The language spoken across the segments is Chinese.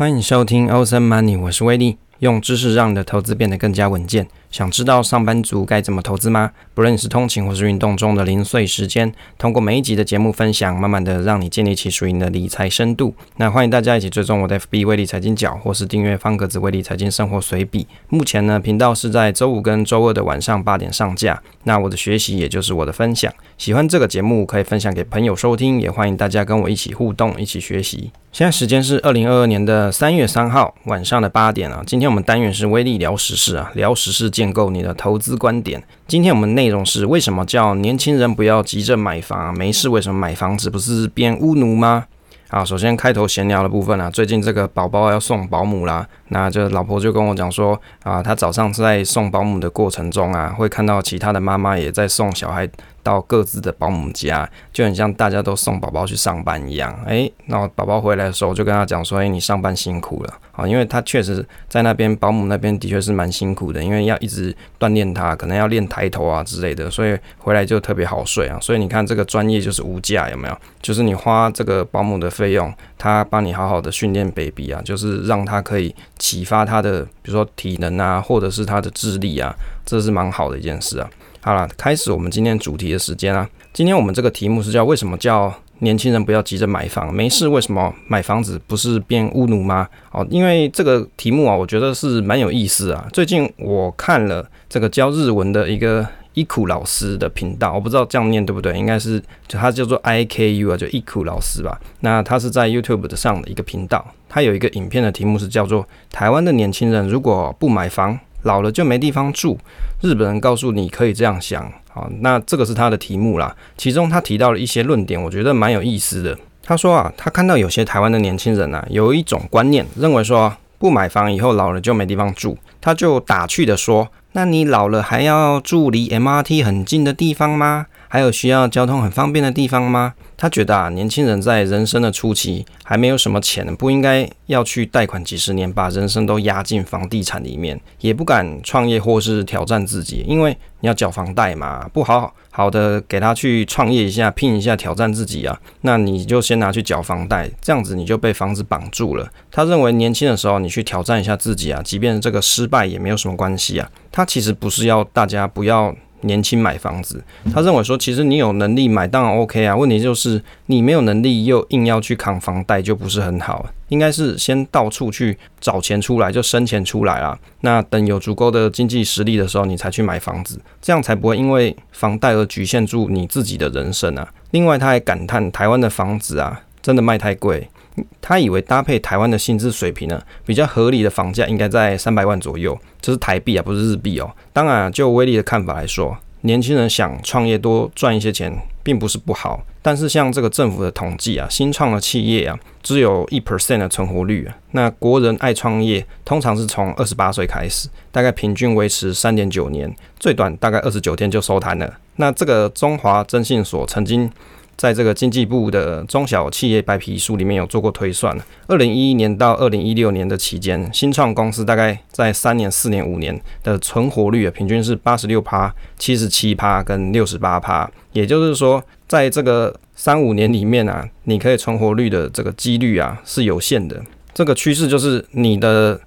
欢迎收听 Awesome Money，我是威利，用知识让你的投资变得更加稳健。想知道上班族该怎么投资吗？不论是通勤或是运动中的零碎时间，通过每一集的节目分享，慢慢的让你建立起属于你的理财深度。那欢迎大家一起追踪我的 FB 威利财经角，或是订阅方格子威利财经生活随笔。目前呢，频道是在周五跟周二的晚上八点上架。那我的学习也就是我的分享，喜欢这个节目可以分享给朋友收听，也欢迎大家跟我一起互动，一起学习。现在时间是二零二二年的三月三号晚上的八点啊。今天我们单元是威利聊时事啊，聊时事。建构你的投资观点。今天我们内容是为什么叫年轻人不要急着买房？没事，为什么买房子不是变乌奴吗？啊，首先开头闲聊的部分啊，最近这个宝宝要送保姆啦，那就老婆就跟我讲说啊，她早上在送保姆的过程中啊，会看到其他的妈妈也在送小孩。到各自的保姆家，就很像大家都送宝宝去上班一样。诶，那宝宝回来的时候，就跟他讲说：“诶，你上班辛苦了啊！”因为他确实在那边，保姆那边的确是蛮辛苦的，因为要一直锻炼他，可能要练抬头啊之类的，所以回来就特别好睡啊。所以你看，这个专业就是无价，有没有？就是你花这个保姆的费用，他帮你好好的训练 baby 啊，就是让他可以启发他的，比如说体能啊，或者是他的智力啊，这是蛮好的一件事啊。好了，开始我们今天主题的时间啊。今天我们这个题目是叫“为什么叫年轻人不要急着买房？没事，为什么买房子不是变屋奴吗？”哦，因为这个题目啊，我觉得是蛮有意思啊。最近我看了这个教日文的一个伊苦老师的频道，我不知道这样念对不对，应该是就他叫做 I K U 啊，就伊苦老师吧。那他是在 YouTube 的上的一个频道，他有一个影片的题目是叫做“台湾的年轻人如果不买房”。老了就没地方住，日本人告诉你可以这样想，好，那这个是他的题目啦。其中他提到了一些论点，我觉得蛮有意思的。他说啊，他看到有些台湾的年轻人啊，有一种观念，认为说不买房以后老了就没地方住，他就打趣的说：“那你老了还要住离 MRT 很近的地方吗？还有需要交通很方便的地方吗？”他觉得啊，年轻人在人生的初期还没有什么钱，不应该要去贷款几十年，把人生都押进房地产里面，也不敢创业或是挑战自己，因为你要缴房贷嘛，不好好的给他去创业一下，拼一下，挑战自己啊，那你就先拿去缴房贷，这样子你就被房子绑住了。他认为年轻的时候你去挑战一下自己啊，即便这个失败也没有什么关系啊。他其实不是要大家不要。年轻买房子，他认为说，其实你有能力买当然 OK 啊，问题就是你没有能力又硬要去扛房贷，就不是很好。应该是先到处去找钱出来，就生钱出来啦。那等有足够的经济实力的时候，你才去买房子，这样才不会因为房贷而局限住你自己的人生啊。另外，他还感叹台湾的房子啊，真的卖太贵。他以为搭配台湾的薪资水平呢，比较合理的房价应该在三百万左右，这是台币啊，不是日币哦。当然，就威利的看法来说，年轻人想创业多赚一些钱，并不是不好。但是像这个政府的统计啊，新创的企业啊，只有一 percent 的存活率啊。那国人爱创业，通常是从二十八岁开始，大概平均维持三点九年，最短大概二十九天就收摊了。那这个中华征信所曾经。在这个经济部的中小企业白皮书里面有做过推算，二零一一年到二零一六年的期间，新创公司大概在三年、四年、五年的存活率啊，平均是八十六趴、七十七趴跟六十八趴。也就是说，在这个三五年里面啊，你可以存活率的这个几率啊是有限的。这个趋势就是你的。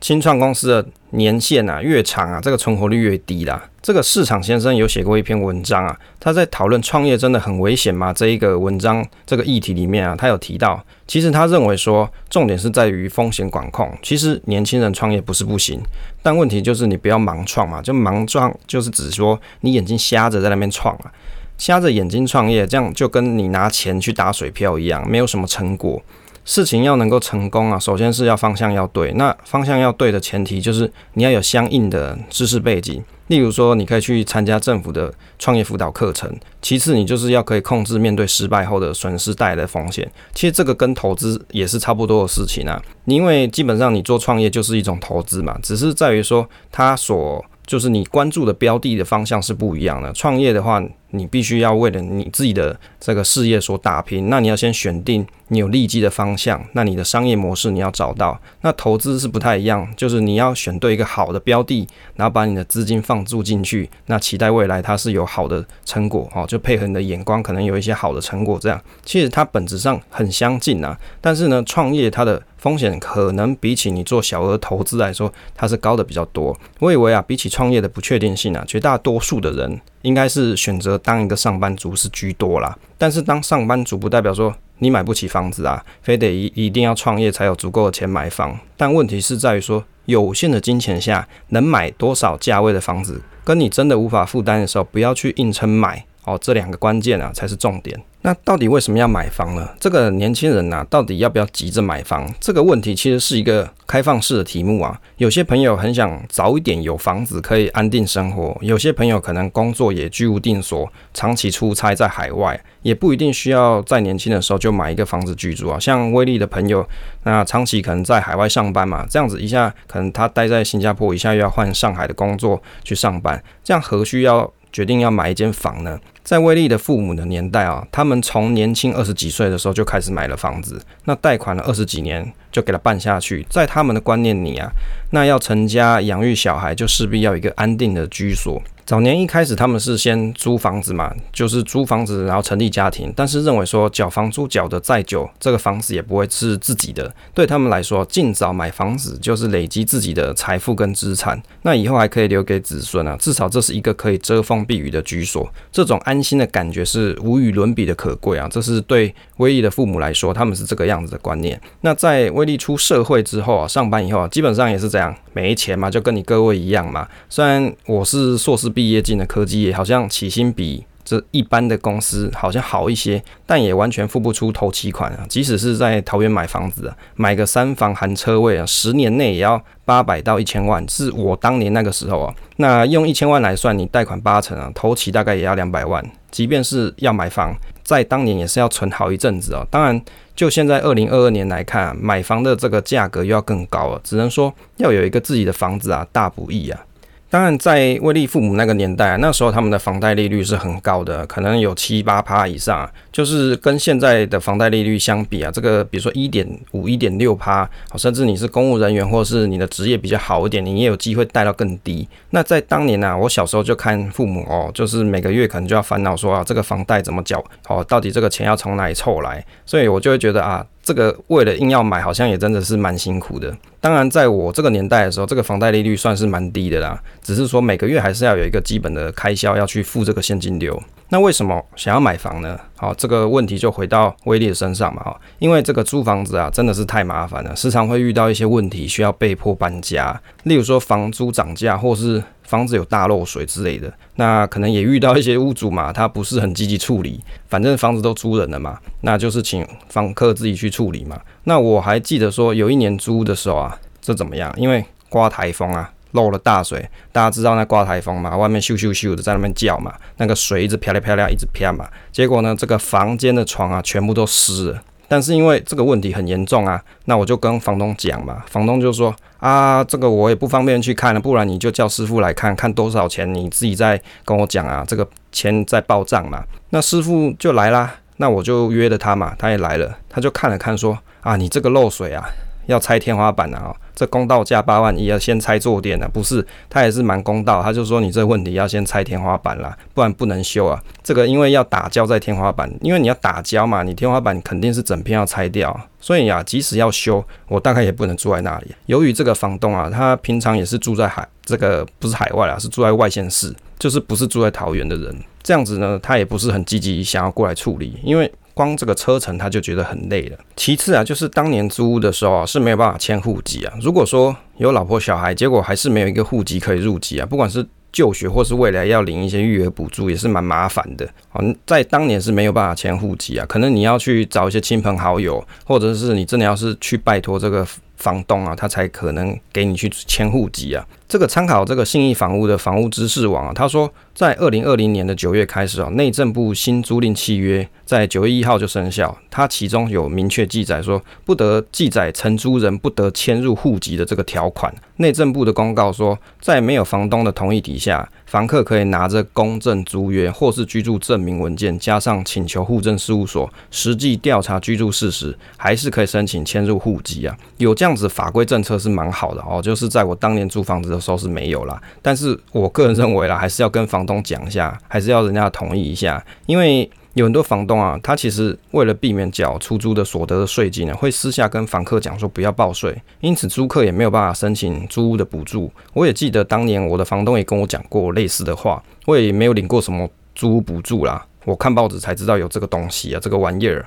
新创公司的年限啊越长啊，这个存活率越低啦。这个市场先生有写过一篇文章啊，他在讨论创业真的很危险吗？这一个文章这个议题里面啊，他有提到，其实他认为说，重点是在于风险管控。其实年轻人创业不是不行，但问题就是你不要盲创嘛，就盲创就是指说你眼睛瞎着在那边创啊，瞎着眼睛创业，这样就跟你拿钱去打水漂一样，没有什么成果。事情要能够成功啊，首先是要方向要对。那方向要对的前提就是你要有相应的知识背景，例如说你可以去参加政府的创业辅导课程。其次，你就是要可以控制面对失败后的损失带来的风险。其实这个跟投资也是差不多的事情啊。因为基本上你做创业就是一种投资嘛，只是在于说它所就是你关注的标的的方向是不一样的。创业的话，你必须要为了你自己的这个事业所打拼，那你要先选定你有利基的方向，那你的商业模式你要找到。那投资是不太一样，就是你要选对一个好的标的，然后把你的资金放注进去，那期待未来它是有好的成果哦，就配合你的眼光，可能有一些好的成果。这样其实它本质上很相近啊，但是呢，创业它的风险可能比起你做小额投资来说，它是高的比较多。我以为啊，比起创业的不确定性啊，绝大多数的人应该是选择当一个上班族是居多啦。但是当上班族不代表说你买不起房子啊，非得一一定要创业才有足够的钱买房。但问题是在于说，有限的金钱下能买多少价位的房子，跟你真的无法负担的时候，不要去硬撑买哦，这两个关键啊才是重点。那到底为什么要买房呢？这个年轻人呐、到底要不要急着买房？这个问题其实是一个开放式的题目啊。有些朋友很想早一点有房子可以安定生活，有些朋友可能工作也居无定所，长期出差在海外，也不一定需要在年轻的时候就买一个房子居住啊。像威利的朋友，那长期可能在海外上班嘛，这样子一下可能他待在新加坡，一下又要换上海的工作去上班，这样何须要决定要买一间房呢？在威利的父母的年代啊，他们从年轻二十几岁的时候就开始买了房子，那贷款了二十几年就给他办下去。在他们的观念里啊，那要成家养育小孩，就势必要一个安定的居所。早年一开始他们是先租房子嘛，就是租房子然后成立家庭，但是认为说缴房租缴得再久，这个房子也不会是自己的。对他们来说，尽早买房子就是累积自己的财富跟资产，那以后还可以留给子孙啊，至少这是一个可以遮风避雨的居所。这种安心的感觉是无与伦比的可贵啊！这是对威利的父母来说，他们是这个样子的观念。那在威利出社会之后啊，上班以后啊，基本上也是这样，没钱嘛，就跟你各位一样嘛。虽然我是硕士。毕业进的科技业好像起薪比这一般的公司好像好一些，但也完全付不出头期款啊。即使是在桃园买房子啊，买个三房含车位啊，十年内也要八百到一千万。是我当年那个时候啊，那用一千万来算，你贷款八成啊，头期大概也要两百万。即便是要买房，在当年也是要存好一阵子啊。当然，就现在二零二二年来看啊，买房的这个价格又要更高了。只能说要有一个自己的房子啊，大不易啊。当然，在威利父母那个年代，那时候他们的房贷利率是很高的，可能有七八趴以上，就是跟现在的房贷利率相比啊，这个比如说一点五、一点六趴，甚至你是公务人员或是你的职业比较好一点，你也有机会贷到更低。那在当年呢、啊，我小时候就看父母哦，就是每个月可能就要烦恼说啊，这个房贷怎么缴？哦，到底这个钱要从哪里凑来？所以我就会觉得啊。这个为了硬要买，好像也真的是蛮辛苦的。当然，在我这个年代的时候，这个房贷利率算是蛮低的啦。只是说每个月还是要有一个基本的开销要去付这个现金流。那为什么想要买房呢？好，这个问题就回到威利的身上嘛。哈，因为这个租房子啊，真的是太麻烦了，时常会遇到一些问题，需要被迫搬家。例如说房租涨价，或是房子有大漏水之类的。那可能也遇到一些屋主嘛，他不是很积极处理。反正房子都租人了嘛，那就是请房客自己去处理嘛。那我还记得说，有一年租的时候啊，这怎么样？因为刮台风啊。漏了大水，大家知道那刮台风嘛？外面咻咻咻的在那边叫嘛，那个水一直飘来飘来，一直飘嘛。结果呢，这个房间的床啊，全部都湿了。但是因为这个问题很严重啊，那我就跟房东讲嘛，房东就说啊，这个我也不方便去看了，不然你就叫师傅来看看多少钱，你自己再跟我讲啊，这个钱在报账嘛。那师傅就来啦，那我就约了他嘛，他也来了，他就看了看说啊，你这个漏水啊。要拆天花板啊！这公道价八万一，要先拆坐垫啊，不是？他也是蛮公道，他就说你这问题要先拆天花板啦，不然不能修啊。这个因为要打胶在天花板，因为你要打胶嘛，你天花板肯定是整片要拆掉，所以啊，即使要修，我大概也不能住在那里。由于这个房东啊，他平常也是住在海，这个不是海外啊，是住在外县市，就是不是住在桃园的人，这样子呢，他也不是很积极想要过来处理，因为。光这个车程他就觉得很累了。其次啊，就是当年租屋的时候啊，是没有办法迁户籍啊。如果说有老婆小孩，结果还是没有一个户籍可以入籍啊，不管是就学或是未来要领一些育儿补助，也是蛮麻烦的。嗯，在当年是没有办法迁户籍啊，可能你要去找一些亲朋好友，或者是你真的要是去拜托这个房东啊，他才可能给你去迁户籍啊。这个参考这个信义房屋的房屋知识网啊，他说在二零二零年的九月开始啊，内政部新租赁契约在九月一号就生效。它其中有明确记载说，不得记载承租人不得迁入户籍的这个条款。内政部的公告说，在没有房东的同意底下，房客可以拿着公证租约或是居住证明文件，加上请求户政事务所实际调查居住事实，还是可以申请迁入户籍啊。有这样子法规政策是蛮好的哦，就是在我当年租房子的时候是没有啦。但是我个人认为啦，还是要跟房东讲一下，还是要人家同意一下，因为有很多房东啊，他其实为了避免缴出租的所得的税金呢，会私下跟房客讲说不要报税，因此租客也没有办法申请租屋的补助。我也记得当年我的房东也跟我讲过类似的话，我也没有领过什么租屋补助啦，我看报纸才知道有这个东西啊，这个玩意儿。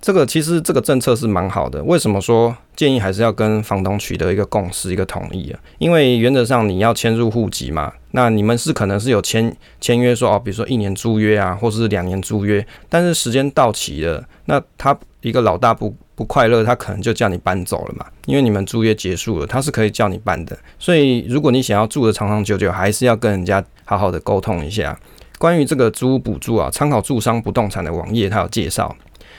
这个其实这个政策是蛮好的，为什么说建议还是要跟房东取得一个共识、一个同意啊？因为原则上你要迁入户籍嘛，那你们是可能是有签签约说哦，比如说一年租约啊，或是两年租约，但是时间到期了，那他一个老大不不快乐，他可能就叫你搬走了嘛，因为你们租约结束了，他是可以叫你搬的。所以如果你想要住的长长久久，还是要跟人家好好的沟通一下。关于这个租屋补助啊，参考住商不动产的网页，它有介绍。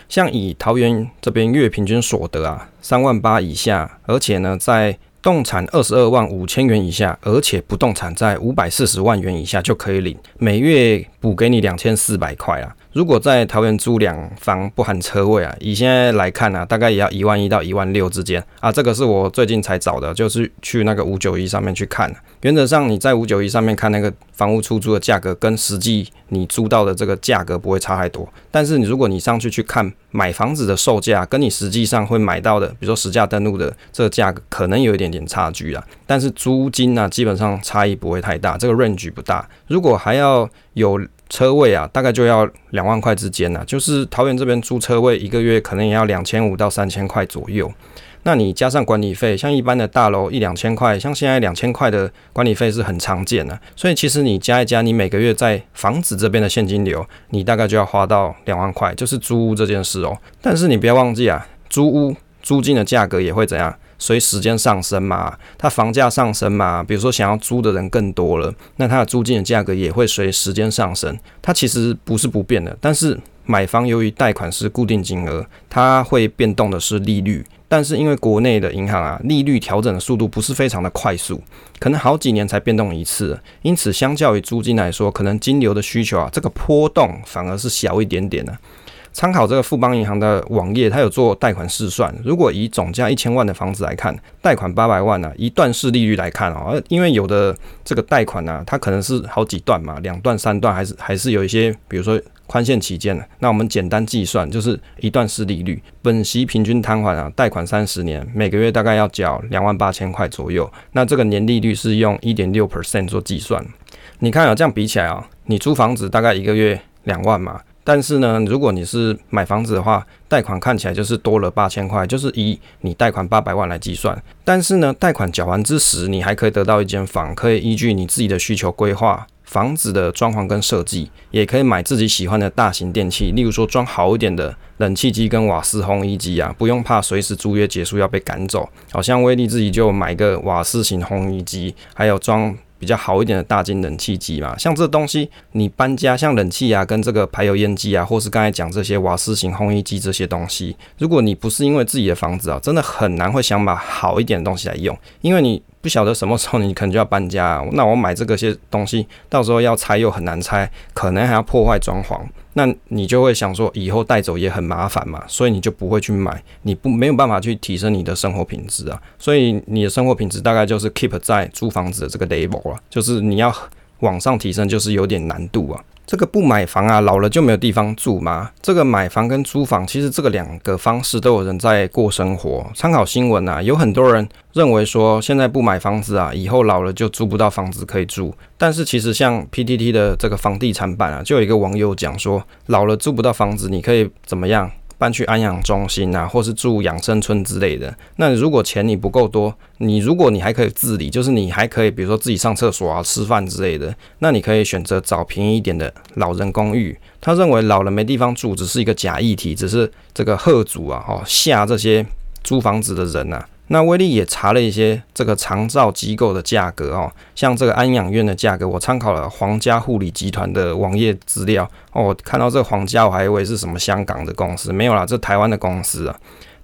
像以桃园这边月平均所得啊，三万八以下，而且呢，在动产二十二万五千元以下，而且不动产在五百四十万元以下就可以领，每月补给你两千四百块啊。如果在桃园租两房不含车位啊，以现在来看呢、啊，大概也要一万一到一万六之间啊。这个是我最近才找的，就是去那个五九一上面去看。原则上你在五九一上面看那个房屋出租的价格，跟实际你租到的这个价格不会差太多。但是你如果你上去去看买房子的售价，跟你实际上会买到的，比如说实价登录的这个价格，可能有一点点差距啊。但是租金呢、啊，基本上差异不会太大，这个 range 不大。如果还要有车位啊，大概就要两万块之间呢、啊，就是桃园这边租车位一个月可能也要两千五到三千块左右。那你加上管理费，像一般的大楼一两千块，像现在两千块的管理费是很常见的。所以其实你加一加，你每个月在房子这边的现金流，你大概就要花到两万块，就是租屋这件事哦。但是你不要忘记啊，租屋租金的价格也会怎样？随时间上升嘛，它房价上升嘛，比如说想要租的人更多了，那它的租金的价格也会随时间上升。它其实不是不变的，但是买房由于贷款是固定金额，它会变动的是利率。但是因为国内的银行啊，利率调整的速度不是非常的快速，可能好几年才变动一次，因此相较于租金来说，可能金流的需求啊，这个波动反而是小一点点的。参考这个富邦银行的网页，它有做贷款试算。如果以总价一千万的房子来看，贷款八百万呢、啊，以段式利率来看啊、哦，因为有的这个贷款呢、啊，它可能是好几段嘛，两段、三段，还是还是有一些，比如说宽限期间的。那我们简单计算，就是一段式利率，本息平均摊还啊，贷款三十年，每个月大概要缴两万八千块左右。那这个年利率是用一点六 percent 做计算。你看啊，这样比起来啊，你租房子大概一个月两万嘛。但是呢，如果你是买房子的话，贷款看起来就是多了八千块，就是以你贷款八百万来计算。但是呢，贷款缴完之时，你还可以得到一间房，可以依据你自己的需求规划房子的装潢跟设计，也可以买自己喜欢的大型电器，例如说装好一点的冷气机跟瓦斯烘衣机啊，不用怕随时租约结束要被赶走。好像威利自己就买个瓦斯型烘衣机，还有装。比较好一点的大金冷气机嘛，像这东西你搬家，像冷气啊，跟这个排油烟机啊，或是刚才讲这些瓦斯型烘衣机这些东西，如果你不是因为自己的房子啊，真的很难会想把好一点的东西来用，因为你。不晓得什么时候你可能就要搬家，那我买这个些东西，到时候要拆又很难拆，可能还要破坏装潢，那你就会想说以后带走也很麻烦嘛，所以你就不会去买，你不没有办法去提升你的生活品质啊，所以你的生活品质大概就是 keep 在租房子的这个 level 啊，就是你要往上提升，就是有点难度啊。这个不买房啊，老了就没有地方住吗？这个买房跟租房，其实这个两个方式都有人在过生活。参考新闻啊，有很多人认为说，现在不买房子啊，以后老了就租不到房子可以住。但是其实像 PTT 的这个房地产版啊，就有一个网友讲说，老了租不到房子，你可以怎么样？搬去安养中心啊，或是住养生村之类的。那如果钱你不够多，你如果你还可以自理，就是你还可以，比如说自己上厕所啊、吃饭之类的，那你可以选择找便宜一点的老人公寓。他认为老人没地方住，只是一个假议题，只是这个贺主啊，哦吓这些租房子的人呐、啊。那威力也查了一些这个长照机构的价格哦，像这个安养院的价格，我参考了皇家护理集团的网页资料哦。我看到这个皇家，我还以为是什么香港的公司，没有啦，这台湾的公司啊，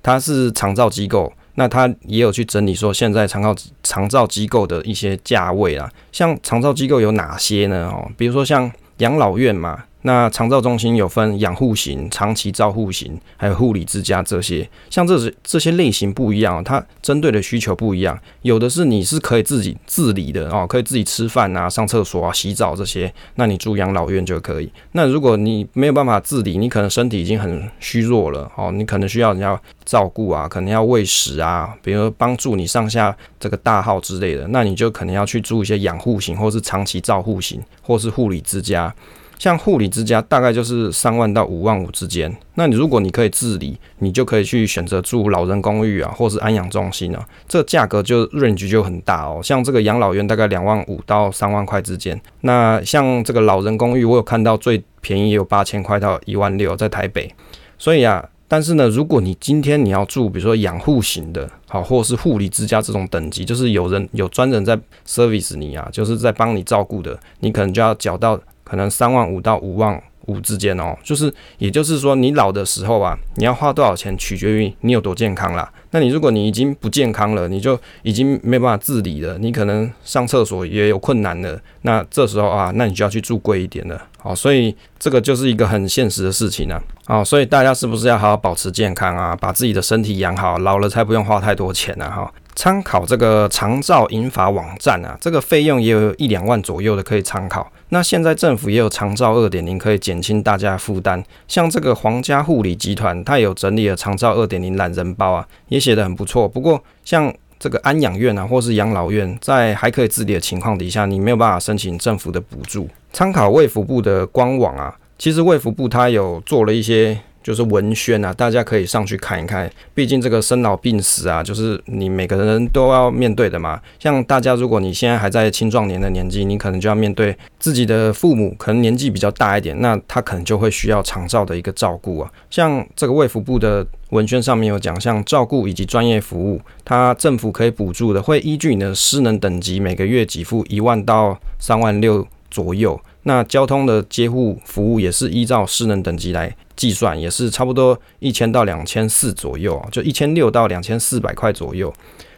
它是长照机构。那他也有去整理说，现在长照长照机构的一些价位啦，像长照机构有哪些呢？哦，比如说像养老院嘛。那长照中心有分养护型、长期照护型，还有护理之家这些，像这些这些类型不一样，它针对的需求不一样。有的是你是可以自己自理的哦，可以自己吃饭啊、上厕所啊、洗澡这些，那你住养老院就可以。那如果你没有办法自理，你可能身体已经很虚弱了哦，你可能需要人家照顾啊，可能要喂食啊，比如帮助你上下这个大号之类的，那你就可能要去住一些养护型，或是长期照护型，或是护理之家。像护理之家大概就是三万到五万五之间。那你如果你可以自理，你就可以去选择住老人公寓啊，或是安养中心啊，这价格就 range 就很大哦。像这个养老院大概两万五到三万块之间。那像这个老人公寓，我有看到最便宜也有八千块到一万六，在台北。所以啊，但是呢，如果你今天你要住，比如说养护型的，好，或是护理之家这种等级，就是有人有专人在 service 你啊，就是在帮你照顾的，你可能就要缴到。可能三万五到五万五之间哦，就是也就是说，你老的时候啊，你要花多少钱，取决于你有多健康啦。那你如果你已经不健康了，你就已经没办法自理了，你可能上厕所也有困难了。那这时候啊，那你就要去住贵一点了。好，所以这个就是一个很现实的事情呢。好，所以大家是不是要好好保持健康啊，把自己的身体养好，老了才不用花太多钱呢？哈。参考这个长照银发网站啊，这个费用也有一两万左右的可以参考。那现在政府也有长照二点零，可以减轻大家的负担。像这个皇家护理集团，它有整理了长照二点零懒人包啊，也写得很不错。不过像这个安养院啊，或是养老院，在还可以自理的情况底下，你没有办法申请政府的补助。参考卫福部的官网啊，其实卫福部它有做了一些。就是文宣啊，大家可以上去看一看。毕竟这个生老病死啊，就是你每个人都要面对的嘛。像大家，如果你现在还在青壮年的年纪，你可能就要面对自己的父母，可能年纪比较大一点，那他可能就会需要长照的一个照顾啊。像这个卫福部的文宣上面有讲，像照顾以及专业服务，它政府可以补助的，会依据你的失能等级，每个月给付一万到三万六左右。那交通的接护服务也是依照失能等级来。计算也是差不多一千到两千四左右，就一千六到两千四百块左右。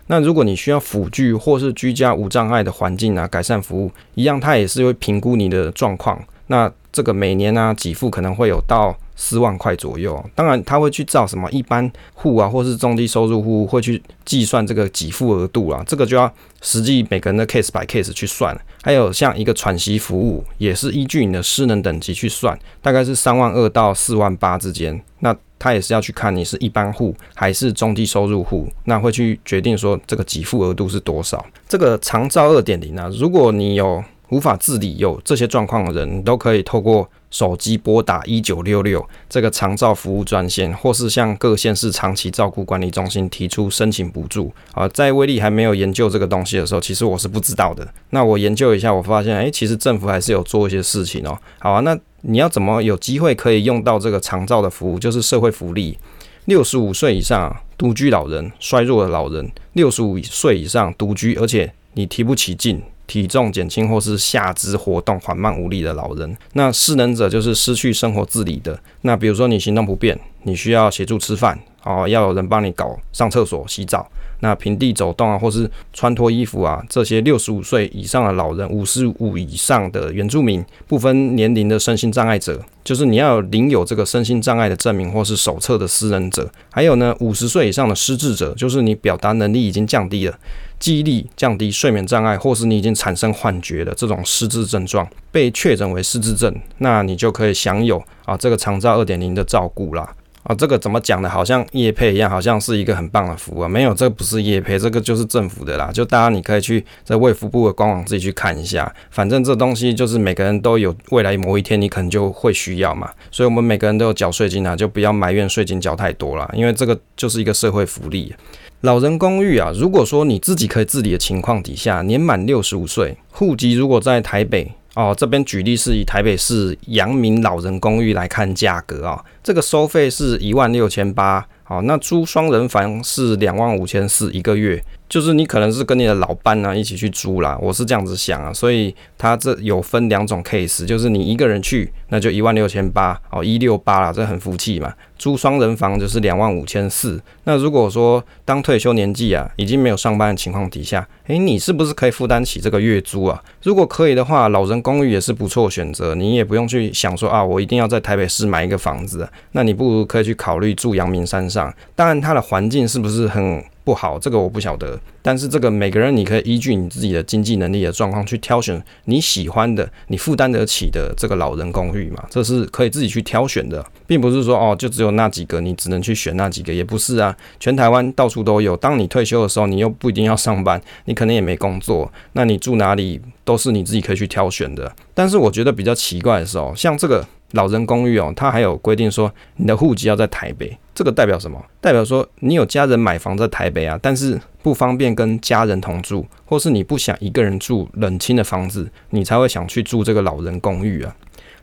那如果你需要辅具或是居家无障碍的环境啊，改善服务一样，它也是会评估你的状况。那这个每年啊，给付可能会有到四万块左右。当然，他会去照什么一般户啊，或是中低收入户会去计算这个给付额度啊，这个就要实际每个人的 case by case 去算。还有像一个喘息服务，也是依据你的失能等级去算，大概是三万二到四万八之间。那他也是要去看你是一般户还是中低收入户，那会去决定说这个给付额度是多少。这个长照二点零啊，如果你有无法自理有这些状况的人，你都可以透过手机拨打一九六六这个长照服务专线，或是向各县市长期照顾管理中心提出申请补助。啊，在威力还没有研究这个东西的时候，其实我是不知道的。那我研究一下，我发现，诶，其实政府还是有做一些事情哦。好啊，那你要怎么有机会可以用到这个长照的服务？就是社会福利，六十五岁以上独居老人、衰弱的老人，六十五岁以上独居，而且你提不起劲。体重减轻或是下肢活动缓慢无力的老人，那失能者就是失去生活自理的。那比如说你行动不便，你需要协助吃饭，哦，要有人帮你搞上厕所、洗澡。那平地走动啊，或是穿脱衣服啊，这些六十五岁以上的老人、五十五以上的原住民、不分年龄的身心障碍者，就是你要领有这个身心障碍的证明或是手册的失能者，还有呢，五十岁以上的失智者，就是你表达能力已经降低了，记忆力降低、睡眠障碍，或是你已经产生幻觉的这种失智症状，被确诊为失智症，那你就可以享有啊这个长照二点零的照顾啦。啊，这个怎么讲呢？好像业配一样，好像是一个很棒的服务啊。没有，这不是业配，这个就是政府的啦。就大家你可以去在卫福部的官网自己去看一下。反正这东西就是每个人都有，未来某一天你可能就会需要嘛。所以我们每个人都有缴税金啊，就不要埋怨税金缴太多了，因为这个就是一个社会福利。老人公寓啊，如果说你自己可以自理的情况底下，年满六十五岁，户籍如果在台北。哦，这边举例是以台北市阳明老人公寓来看价格啊、哦，这个收费是一万六千八好，那租双人房是两万五千四一个月。就是你可能是跟你的老伴呢、啊、一起去租啦，我是这样子想啊，所以它这有分两种 case，就是你一个人去，那就一万六千八哦，一六八啦，这很福气嘛。租双人房就是两万五千四。那如果说当退休年纪啊，已经没有上班的情况底下，诶，你是不是可以负担起这个月租啊？如果可以的话，老人公寓也是不错选择，你也不用去想说啊，我一定要在台北市买一个房子，那你不如可以去考虑住阳明山上。当然，它的环境是不是很不好，这个我不晓得。但是这个每个人，你可以依据你自己的经济能力的状况去挑选你喜欢的、你负担得起的这个老人公寓嘛，这是可以自己去挑选的，并不是说哦，就只有那几个，你只能去选那几个，也不是啊。全台湾到处都有。当你退休的时候，你又不一定要上班，你可能也没工作，那你住哪里都是你自己可以去挑选的。但是我觉得比较奇怪的是哦，像这个。老人公寓哦，它还有规定说你的户籍要在台北，这个代表什么？代表说你有家人买房在台北啊，但是不方便跟家人同住，或是你不想一个人住冷清的房子，你才会想去住这个老人公寓啊。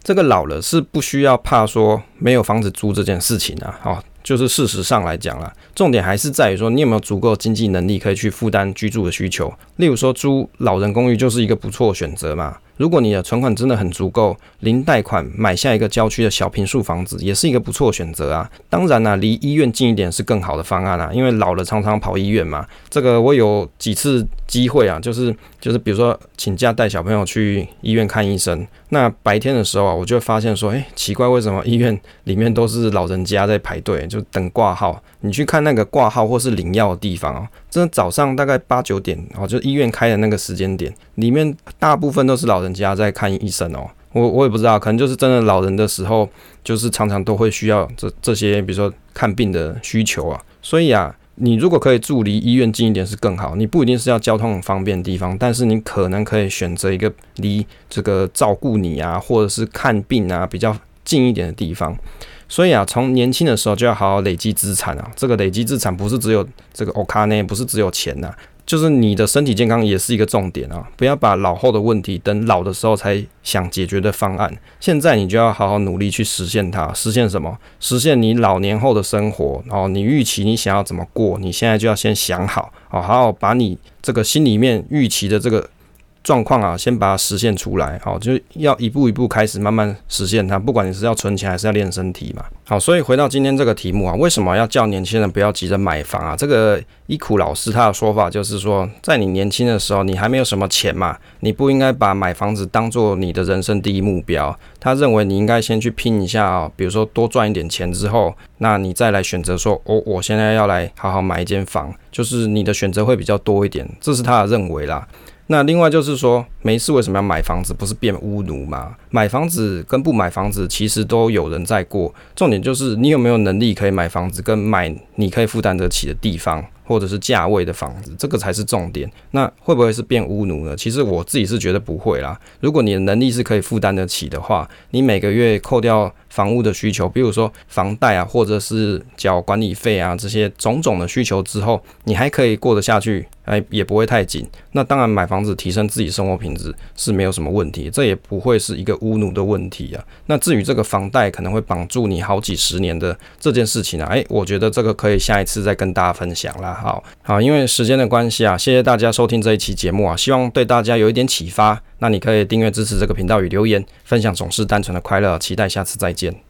这个老了是不需要怕说没有房子租这件事情啊，哦，就是事实上来讲啦，重点还是在于说你有没有足够经济能力可以去负担居住的需求。例如说租老人公寓就是一个不错的选择嘛。如果你的存款真的很足够，零贷款买下一个郊区的小平数房子，也是一个不错选择啊。当然啦、离医院近一点是更好的方案啊，因为老了常常跑医院嘛。这个我有几次机会啊，就是就是比如说请假带小朋友去医院看医生，那白天的时候啊，我就会发现说，哎，奇怪，为什么医院里面都是老人家在排队，就等挂号？你去看那个挂号或是领药的地方啊，真的早上大概八九点哦，就医院开的那个时间点，里面大部分都是老人家在看医生哦。我我也不知道，可能就是真的老人的时候，就是常常都会需要这这些，比如说看病的需求啊。所以啊，你如果可以住离医院近一点是更好。你不一定是要交通很方便的地方，但是你可能可以选择一个离这个照顾你啊，或者是看病啊比较近一点的地方。所以啊，从年轻的时候就要好好累积资产啊。这个累积资产不是只有这个欧卡呢，不是只有钱呐、就是你的身体健康也是一个重点啊。不要把老后的问题等老的时候才想解决的方案，现在你就要好好努力去实现它。实现什么？实现你老年后的生活。哦，你预期你想要怎么过，你现在就要先想好，哦，好好把你这个心里面预期的这个。状况啊，先把它实现出来，好，就要一步一步开始，慢慢实现它。不管你是要存钱还是要练身体嘛，好，所以回到今天这个题目啊，为什么要叫年轻人不要急着买房啊？这个伊苦老师他的说法就是说，在你年轻的时候，你还没有什么钱嘛，你不应该把买房子当做你的人生第一目标。他认为你应该先去拼一下啊，比如说多赚一点钱之后，那你再来选择说，哦，我现在要来好好买一间房，就是你的选择会比较多一点，这是他的认为啦。那另外就是说，没事为什么要买房子？不是变屋奴吗？买房子跟不买房子其实都有人在过，重点就是你有没有能力可以买房子，跟买你可以负担得起的地方。或者是价位的房子，这个才是重点。那会不会是变屋奴呢？其实我自己是觉得不会啦。如果你的能力是可以负担得起的话，你每个月扣掉房屋的需求，比如说房贷啊，或者是缴管理费啊，这些种种的需求之后，你还可以过得下去，哎，也不会太紧。那当然，买房子提升自己生活品质是没有什么问题，这也不会是一个屋奴的问题啊。那至于这个房贷可能会绑住你好几十年的这件事情啊，哎，我觉得这个可以下一次再跟大家分享啦。好好，因为时间的关系啊，谢谢大家收听这一期节目啊，希望对大家有一点启发。那你可以订阅支持这个频道与留言分享，总是单纯的快乐。期待下次再见。